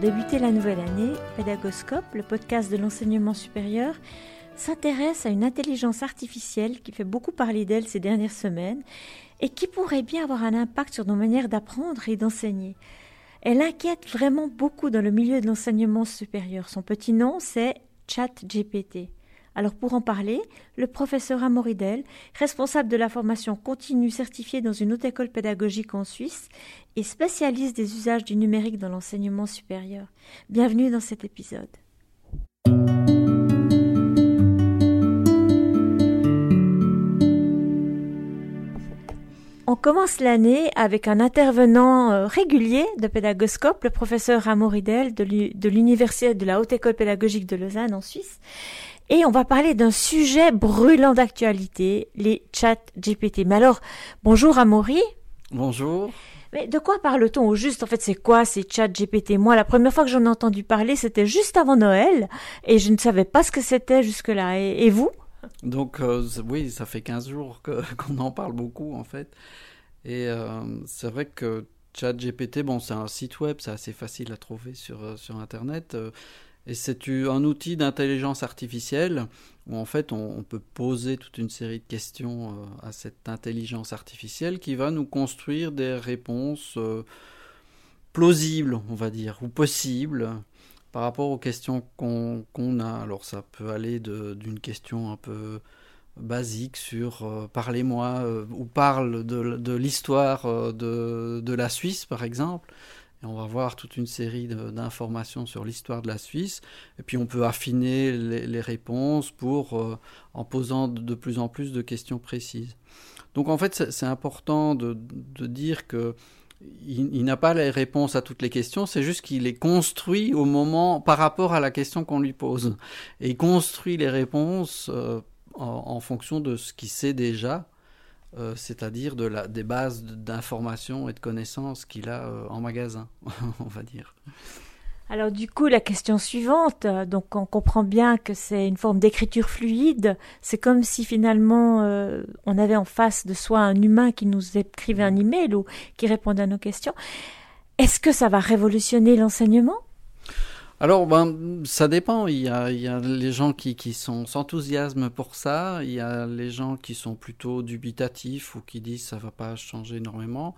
débuter la nouvelle année, Pédagoscope, le podcast de l'enseignement supérieur, s'intéresse à une intelligence artificielle qui fait beaucoup parler d'elle ces dernières semaines et qui pourrait bien avoir un impact sur nos manières d'apprendre et d'enseigner. Elle inquiète vraiment beaucoup dans le milieu de l'enseignement supérieur. Son petit nom, c'est ChatGPT. Alors pour en parler, le professeur Amoridel, responsable de la formation continue certifiée dans une haute école pédagogique en Suisse et spécialiste des usages du numérique dans l'enseignement supérieur. Bienvenue dans cet épisode. On commence l'année avec un intervenant euh, régulier de Pédagoscope, le professeur Amoridel de l'Université de la Haute École Pédagogique de Lausanne en Suisse. Et on va parler d'un sujet brûlant d'actualité, les chats GPT. Mais alors, bonjour Amaury. Bonjour. Mais de quoi parle-t-on au juste? En fait, c'est quoi ces chats GPT Moi, la première fois que j'en ai entendu parler, c'était juste avant Noël, et je ne savais pas ce que c'était jusque-là. Et, vous? Donc, euh, oui, ça fait 15 jours qu'on en parle beaucoup, en fait. Et euh, c'est vrai que ChatGPT, bon, c'est un site web, c'est assez facile à trouver sur, euh, sur Internet. Et c'est un outil d'intelligence artificielle où en fait on, peut poser toute une série de questions euh, à cette intelligence artificielle qui va nous construire des réponses euh, plausibles, on va dire, ou possibles par rapport aux questions qu'on a. Alors ça peut aller d'une question un peu basique sur euh, parlez-moi ou parle de, l'histoire de, de, la Suisse par exemple on va voir toute une série d'informations sur l'histoire de la Suisse. Et puis on peut affiner les, réponses euh, en posant de, plus en plus de questions précises. Donc en fait, c'est important de, dire que il, n'a pas les réponses à toutes les questions, c'est juste qu'il les construit au moment par rapport à la question qu'on lui pose. Et il construit les réponses euh, en, fonction de ce qu'il sait déjà euh, c'est-à-dire de la, des bases d'informations et de connaissances qu'il a euh, en magasin, on va dire. Alors du coup, la question suivante, euh, donc on comprend bien que c'est une forme d'écriture fluide, c'est comme si finalement on avait en face de soi un humain qui nous écrivait un email ou qui répondait à nos questions. Est-ce que ça va révolutionner l'enseignement? Alors, ben, ça dépend. Il y a, les gens qui, qui sont s'enthousiasment pour ça. Il y a les gens qui sont plutôt dubitatifs ou qui disent ça va pas changer énormément.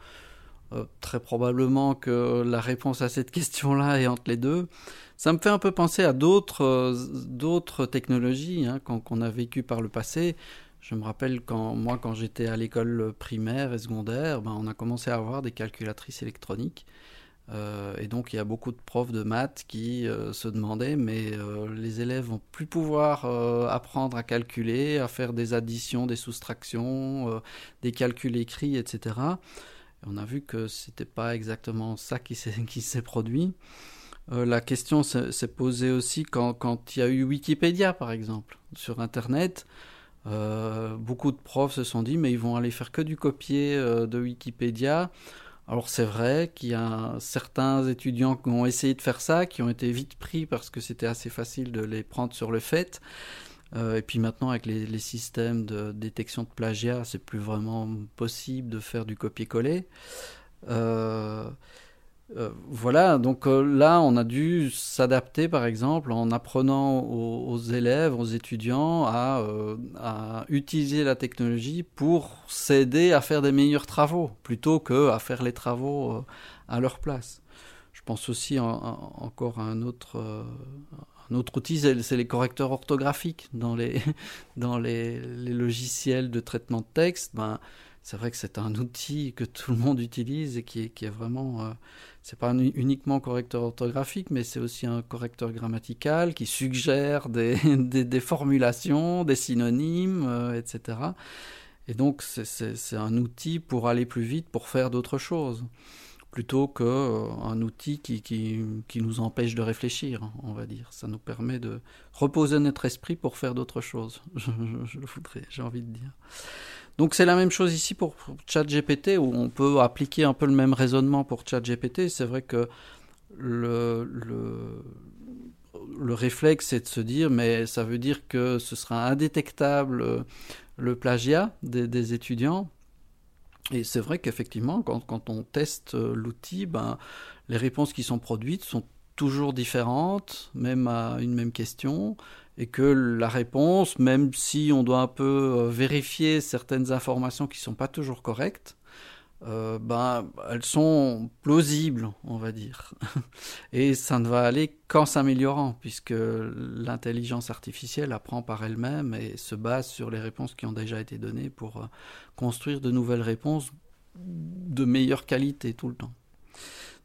Euh, très probablement que la réponse à cette question-là est entre les deux. Ça me fait un peu penser à d'autres d'autres technologies hein, qu'on a vécues par le passé. Je me rappelle quand moi, quand j'étais à l'école primaire et secondaire, ben, on a commencé à avoir des calculatrices électroniques. Euh, et donc il y a beaucoup de profs de maths qui euh, se demandaient mais euh, les élèves vont plus pouvoir apprendre à calculer, à faire des additions, des soustractions, des calculs écrits, etc. Et on a vu que c'était pas exactement ça qui s'est produit. la question s'est posée aussi quand, il y a eu Wikipédia par exemple sur Internet. beaucoup de profs se sont dit mais ils vont aller faire que du copier de Wikipédia alors c'est vrai qu'il y a certains étudiants qui ont essayé de faire ça, qui ont été vite pris parce que c'était assez facile de les prendre sur le fait. Euh, et puis maintenant avec les, systèmes de détection de plagiat, c'est plus vraiment possible de faire du copier-coller. Euh, euh, voilà, donc euh, là, on a dû s'adapter, par exemple, en apprenant aux, élèves, aux étudiants euh, à, utiliser la technologie pour s'aider à faire des meilleurs travaux, plutôt que à faire les travaux à leur place. Je pense aussi encore à un autre, outil, c'est les correcteurs orthographiques dans les, dans les, logiciels de traitement de texte. Ben, c'est vrai que c'est un outil que tout le monde utilise et qui est, qui est vraiment c'est pas uniquement correcteur orthographique, mais c'est aussi un correcteur grammatical qui suggère des, des, formulations, des synonymes, euh, etc. Et donc c'est un outil pour aller plus vite, pour faire d'autres choses, plutôt qu'un euh, outil qui, qui, qui, nous empêche de réfléchir, on va dire. Ça nous permet de reposer notre esprit pour faire d'autres choses, je, je, je voudrais, j'ai envie de dire. Donc c'est la même chose ici pour ChatGPT, où on peut appliquer un peu le même raisonnement pour ChatGPT. C'est vrai que le, le, le réflexe, c'est de se dire, mais ça veut dire que ce sera indétectable euh, le plagiat des, étudiants. Et c'est vrai qu'effectivement, quand, quand, on teste euh, l'outil, ben, les réponses qui sont produites sont toujours différentes, même à une même question, et que la réponse, même si on doit un peu vérifier certaines informations qui ne sont pas toujours correctes, euh, ben, elles sont plausibles, on va dire. Et ça ne va aller qu'en s'améliorant, puisque l'intelligence artificielle apprend par elle-même et se base sur les réponses qui ont déjà été données pour euh, construire de nouvelles réponses de meilleure qualité tout le temps.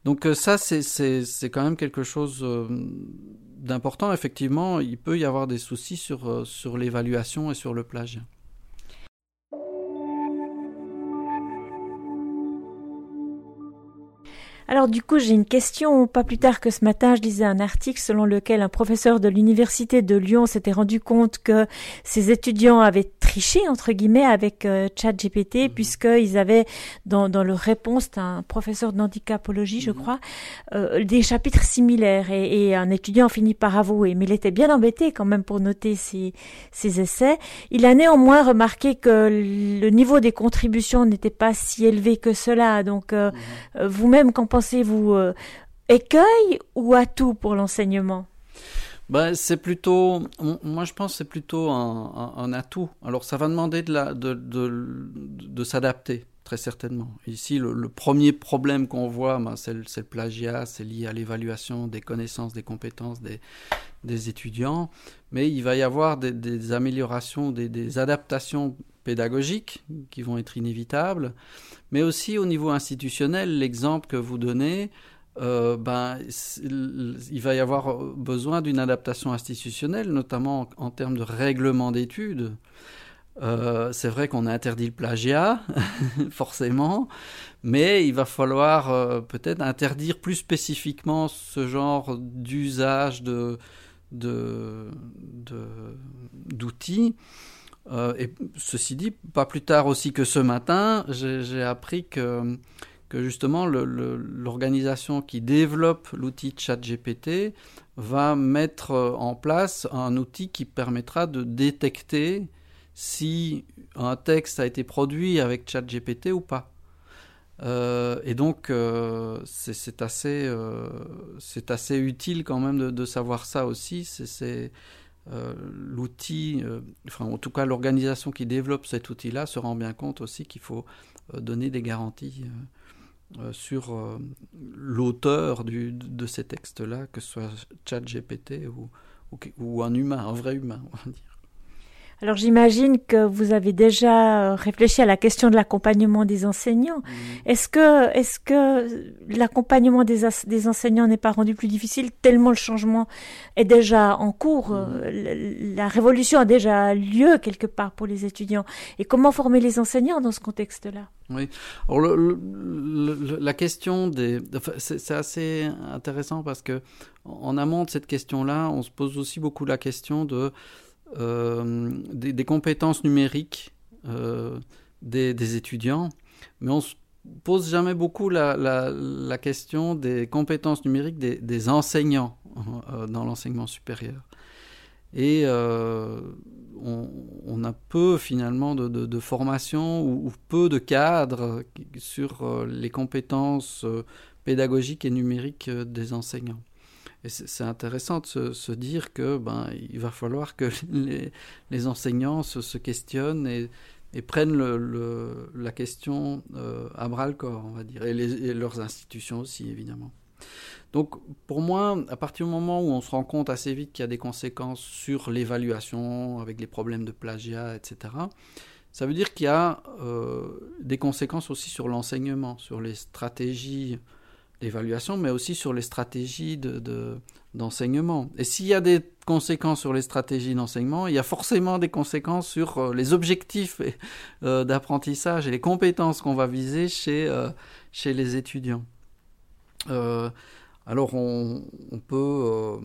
Donc euh, ça, c'est quand même quelque chose d'important. Effectivement, il peut y avoir des soucis sur, sur l'évaluation et sur le plagiat. Alors du coup, j'ai une question. Pas plus tard que ce matin, je lisais un article selon lequel un professeur de l'université de Lyon s'était rendu compte que ses étudiants avaient triché entre guillemets avec euh, ChatGPT mmh. puisqu'ils avaient dans, dans leur réponse, un professeur d'handicapologie, je mmh. crois, euh, des chapitres similaires et, et, un étudiant finit par avouer, mais il était bien embêté quand même pour noter ses, ses essais. Il a néanmoins remarqué que le niveau des contributions n'était pas si élevé que cela. Donc euh, mmh. vous-même, qu'en pensez-vous euh, Écueil ou atout pour l'enseignement? Ben, c'est plutôt, moi je pense c'est plutôt un, atout. Alors ça va demander de, s'adapter, très certainement. Ici, le, premier problème qu'on voit, ben, c'est, le, plagiat, c'est lié à l'évaluation des connaissances, des compétences des, étudiants. Mais il va y avoir des, améliorations, des, adaptations pédagogiques qui vont être inévitables. Mais aussi au niveau institutionnel, l'exemple que vous donnez, euh, ben, il va y avoir besoin d'une adaptation institutionnelle, notamment en, termes de règlement d'études. Euh, c'est vrai qu'on a interdit le plagiat, forcément, mais il va falloir euh, peut-être interdire plus spécifiquement ce genre d'usage de, d'outils. Et ceci dit, pas plus tard aussi que ce matin, j'ai appris que justement l'organisation qui développe l'outil ChatGPT va mettre en place un outil qui permettra de détecter si un texte a été produit avec ChatGPT ou pas. Euh, et donc, euh, c'est assez, euh, utile quand même de, savoir ça aussi. L'outil, enfin en tout cas l'organisation qui développe cet outil-là se rend bien compte aussi qu'il faut donner des garanties euh, sur euh, l'auteur de ces textes-là, que ce soit ChatGPT ou, ou, ou, un humain, un vrai humain, on va dire. Alors j'imagine que vous avez déjà euh, réfléchi à la question de l'accompagnement des enseignants. Est-ce que, est-ce que l'accompagnement des, des enseignants n'est pas rendu plus difficile tellement le changement est déjà en cours, la, révolution a déjà lieu quelque part pour les étudiants? Et comment former les enseignants dans ce contexte-là? Oui. Alors la question des, c'est assez intéressant parce que en amont de cette question-là, on se pose aussi beaucoup la question de euh, des, compétences numériques euh, des, étudiants, mais on se pose jamais beaucoup la, question des compétences numériques des, enseignants euh, dans l'enseignement supérieur. Et on, a peu finalement de, formation ou, peu de cadres sur les compétences pédagogiques et numériques des enseignants. Et c'est intéressant de se, dire que ben, il va falloir que les, enseignants se, questionnent et, prennent la question euh, à bras le corps, on va dire, et, leurs institutions aussi, évidemment. Donc, pour moi, à partir du moment où on se rend compte assez vite qu'il y a des conséquences sur l'évaluation, avec les problèmes de plagiat, etc., ça veut dire qu'il y a euh, des conséquences aussi sur l'enseignement, sur les stratégies d'évaluation, mais aussi sur les stratégies de, d'enseignement. et s'il y a des conséquences sur les stratégies d'enseignement, il y a forcément des conséquences sur euh, les objectifs euh, d'apprentissage et les compétences qu'on va viser chez, euh, chez les étudiants. alors on, peut,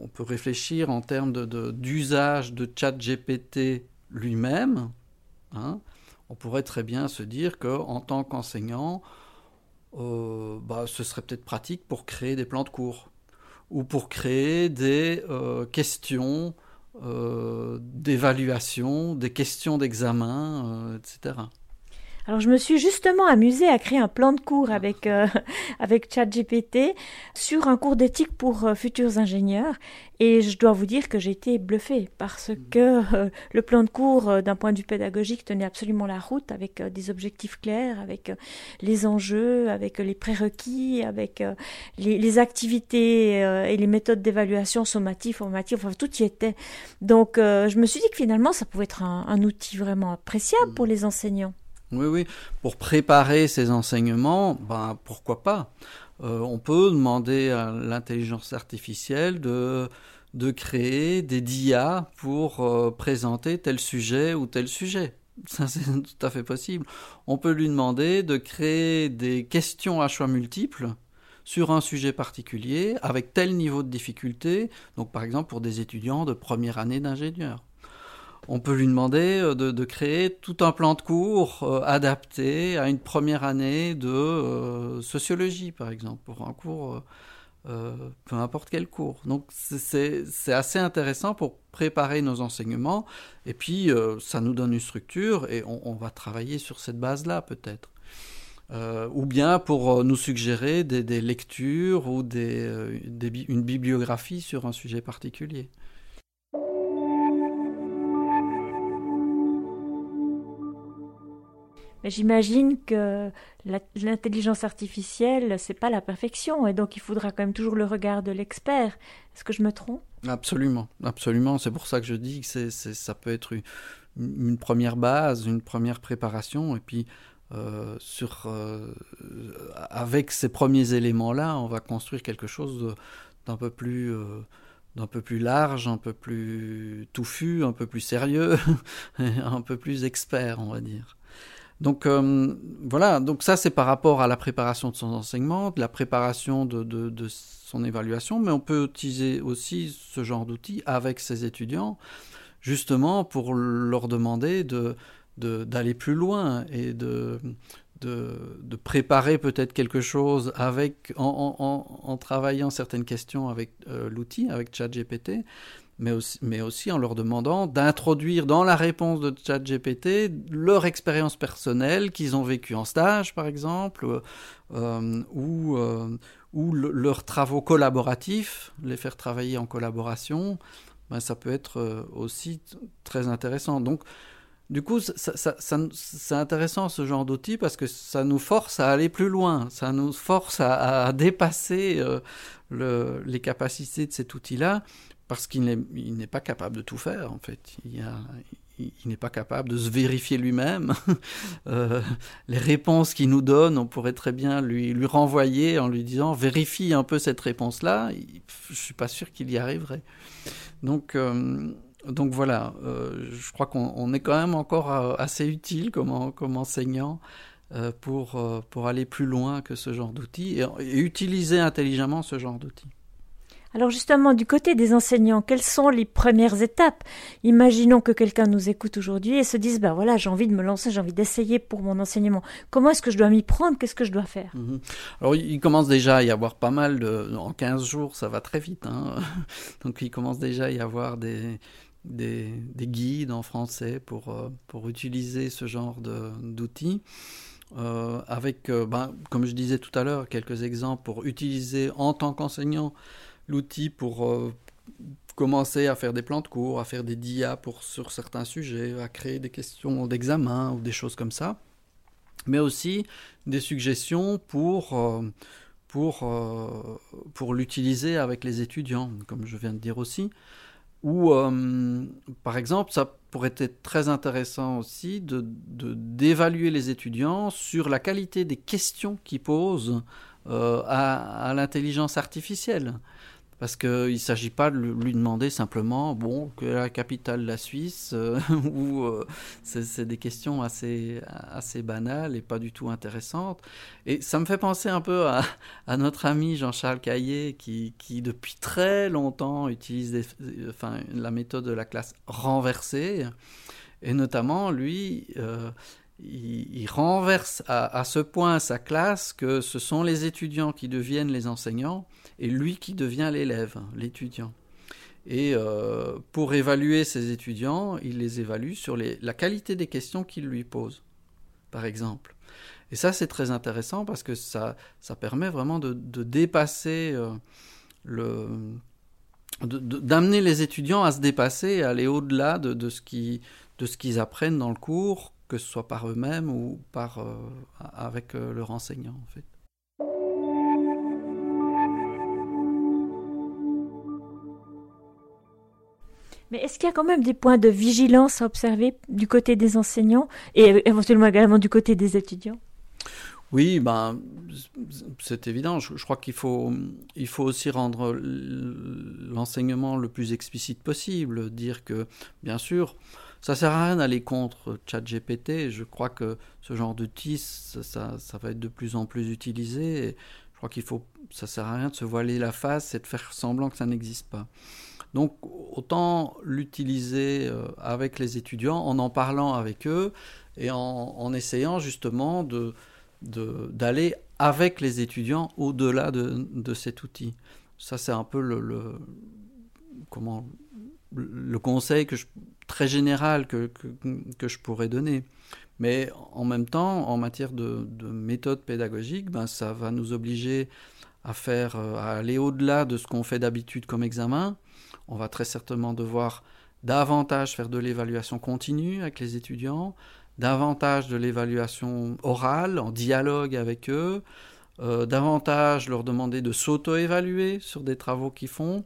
on peut réfléchir en termes de, d'usage de, chat GPT lui-même. Hein. On pourrait très bien se dire qu'en tant qu'enseignant, euh, bah, ce serait peut-être pratique pour créer des plans de cours ou pour créer des euh, questions euh, d'évaluation, des questions d'examen, etc. Alors je me suis justement amusée à créer un plan de cours avec euh, avec ChatGPT sur un cours d'éthique pour euh, futurs ingénieurs et je dois vous dire que j'ai été bluffée parce mmh. que euh, le plan de cours d'un point de vue pédagogique tenait absolument la route avec des objectifs clairs, avec les enjeux, avec les prérequis, avec les, les, activités et les méthodes d'évaluation sommatives, formatives, enfin tout y était. Donc je me suis dit que finalement ça pouvait être un, un outil vraiment appréciable pour mmh. les enseignants. Oui, oui. Pour préparer ces enseignements, ben, pourquoi pas? Euh, On peut demander à l'intelligence artificielle de, créer des DIA pour euh, présenter tel sujet ou tel sujet. Ça, c'est tout à fait possible. On peut lui demander de créer des questions à choix multiples sur un sujet particulier avec tel niveau de difficulté, donc par exemple pour des étudiants de première année d'ingénieur on peut lui demander euh, de, créer tout un plan de cours euh, adapté à une première année de euh, sociologie, par exemple, pour un cours, peu importe quel cours. Donc c'est assez intéressant pour préparer nos enseignements, et puis ça nous donne une structure, et on, va travailler sur cette base-là peut-être. ou bien pour nous suggérer des, lectures ou une bibliographie sur un sujet particulier. J'imagine que l'intelligence artificielle, c'est pas la perfection, et donc il faudra quand même toujours le regard de l'expert. Est-ce que je me trompe? Absolument, absolument. C'est pour ça que je dis que ça peut être une, première base, une première préparation, et puis euh, euh, avec ces premiers éléments-là, on va construire quelque chose euh, d'un peu plus large, un peu plus touffu, un peu plus sérieux, un peu plus expert, on va dire. Donc euh, voilà, donc ça c'est par rapport à la préparation de son enseignement, de la préparation de, son évaluation, mais on peut utiliser aussi ce genre d'outils avec ses étudiants, justement pour leur demander de, d'aller plus loin et de, préparer peut-être quelque chose avec, en, travaillant certaines questions avec euh, l'outil, avec ChatGPT, mais aussi, en leur demandant d'introduire dans la réponse de ChatGPT leur expérience personnelle qu'ils ont vécue en stage, par exemple, euh, ou, euh, ou leurs travaux collaboratifs, les faire travailler en collaboration, ben, ça peut être euh, aussi très intéressant. Donc, du coup, ça, c'est intéressant ce genre d'outil parce que ça nous force à aller plus loin, ça nous force à, dépasser le, les capacités de cet outil-là parce qu'il n'est pas capable de tout faire, en fait. Il, n'est pas capable de se vérifier lui-même. Euh, les réponses qu'il nous donne, on pourrait très bien lui, renvoyer en lui disant vérifie un peu cette réponse-là. Je ne suis pas sûr qu'il y arriverait. Donc, euh, voilà, euh, je crois qu'on est quand même encore assez utile comme, enseignant pour, pour aller plus loin que ce genre d'outils et utiliser intelligemment ce genre d'outils. Alors justement, du côté des enseignants, quelles sont les premières étapes? Imaginons que quelqu'un nous écoute aujourd'hui et se dise, ben voilà, j'ai envie de me lancer, j'ai envie d'essayer pour mon enseignement. Comment est-ce que je dois m'y prendre? Qu'est-ce que je dois faire? Mhm. Alors il commence déjà à y avoir pas mal de... En 15 jours, ça va très vite. Hein. Donc il commence déjà à y avoir des, des, guides en français pour, euh, utiliser ce genre d'outils. Euh, avec, euh, ben, comme je disais tout à l'heure, quelques exemples pour utiliser en tant qu'enseignant l'outil pour euh, commencer à faire des plans de cours, à faire des dias pour, sur certains sujets, à créer des questions d'examen ou des choses comme ça, mais aussi des suggestions pour, euh, euh, l'utiliser avec les étudiants, comme je viens de dire aussi. Ou, par exemple, ça pourrait être très intéressant aussi de, d'évaluer les étudiants sur la qualité des questions qu'ils posent à l'intelligence artificielle. Parce qu'il ne s'agit pas de lui demander simplement, bon, que la capitale de la Suisse, euh, ou euh, c'est des questions assez, assez banales et pas du tout intéressantes. Et ça me fait penser un peu à, notre ami Jean-Charles Caillé, qui, qui, depuis très longtemps utilise enfin, la méthode de la classe renversée. Et notamment, lui, euh, il, renverse à, ce point sa classe que ce sont les étudiants qui deviennent les enseignants et lui qui devient l'élève, l'étudiant. Et euh, pour évaluer ces étudiants, il les évalue sur la qualité des questions qu'il lui pose. par exemple. Et ça, c'est très intéressant parce que ça, permet vraiment de, dépasser euh, le. d'amener les étudiants à se dépasser et aller au-delà de, de, ce qu'ils apprennent dans le cours, que ce soit par eux-mêmes ou par, euh, avec euh, leur enseignant, en fait. Mais est-ce qu'il y a quand même des points de vigilance à observer du côté des enseignants et éventuellement également du côté des étudiants? Oui, ben, c'est évident. Je, crois qu'il faut, il faut aussi rendre l'enseignement le plus explicite possible. Dire que, bien sûr, ça sert à rien d'aller contre ChatGPT. Je crois que ce genre d'outil, ça, va être de plus en plus utilisé. Je crois qu'il faut, ça sert à rien de se voiler la face et de faire semblant que ça n'existe pas. Donc, autant l'utiliser euh, avec les étudiants en en parlant avec eux et en, essayant justement d'aller avec les étudiants au-delà de, cet outil. Ça, c'est un peu le, comment, le conseil que je, très général que, que, je pourrais donner. Mais en même temps, en matière de, de méthode pédagogique, ben, ça va nous obliger à faire, euh, à aller au-delà de ce qu'on fait d'habitude comme examen. On va très certainement devoir davantage faire de l'évaluation continue avec les étudiants, davantage de l'évaluation orale, en dialogue avec eux, euh, davantage leur demander de s'auto-évaluer sur des travaux qu'ils font.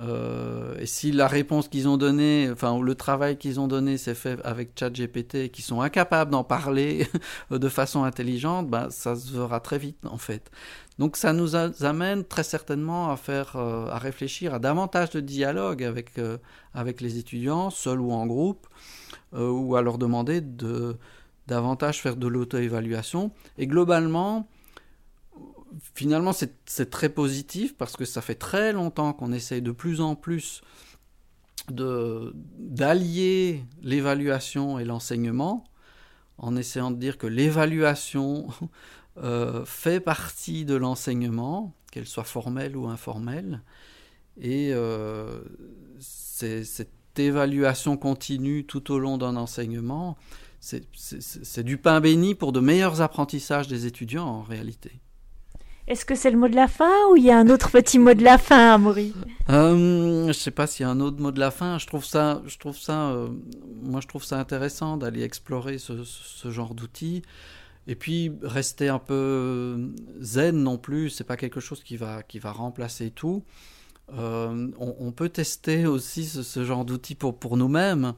Euh, et si la réponse qu'ils ont donnée, enfin, le travail qu'ils ont donné s'est fait avec ChatGPT et qu'ils sont incapables d'en parler de façon intelligente, ben, ça se verra très vite, en fait. Donc, ça nous amène très certainement à faire, euh, à réfléchir à davantage de dialogue avec, avec les étudiants, seuls ou en groupe, euh, ou à leur demander de davantage faire de l'auto-évaluation. Et globalement, finalement, c'est très positif parce que ça fait très longtemps qu'on essaye de plus en plus d'allier l'évaluation et l'enseignement en essayant de dire que l'évaluation euh, fait partie de l'enseignement, qu'elle soit formelle ou informelle. Et euh, c'est évaluation continue tout au long d'un enseignement, c'est du pain béni pour de meilleurs apprentissages des étudiants en réalité. Est-ce que c'est le mot de la fin ou il y a un autre petit mot de la fin, Amaury? Euh, Je ne sais pas s'il y a un autre mot de la fin. Je trouve ça, je trouve ça, euh, moi je trouve ça intéressant d'aller explorer ce, genre d'outils. Et puis rester un peu zen non plus, c'est pas quelque chose qui va, qui va remplacer tout. Euh, on, peut tester aussi ce, genre d'outils pour, pour nous-mêmes.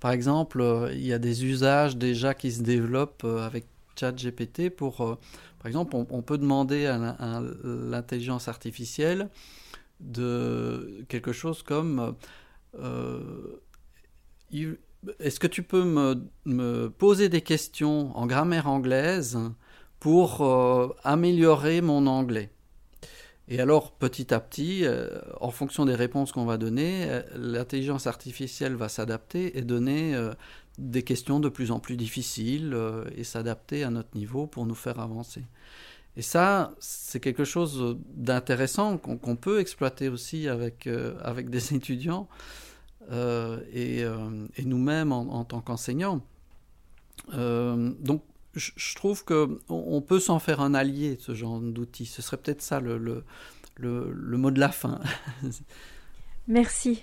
Par exemple, euh, il y a des usages déjà qui se développent euh, avec ChatGPT pour, par exemple, on, peut demander à, l'intelligence artificielle de quelque chose comme est-ce que tu peux me, poser des questions en grammaire anglaise pour améliorer mon anglais? Et alors, petit à petit, euh, en fonction des réponses qu'on va donner, euh, l'intelligence artificielle va s'adapter et donner euh, des questions de plus en plus difficiles et s'adapter à notre niveau pour nous faire avancer. Et ça, c'est quelque chose d'intéressant qu'on peut exploiter aussi avec, avec des étudiants et, et nous-mêmes en, tant qu'enseignants. donc, je, trouve qu'on on peut s'en faire un allié, ce genre d'outil. Ce serait peut-être ça le, le, le, mot de la fin. Merci.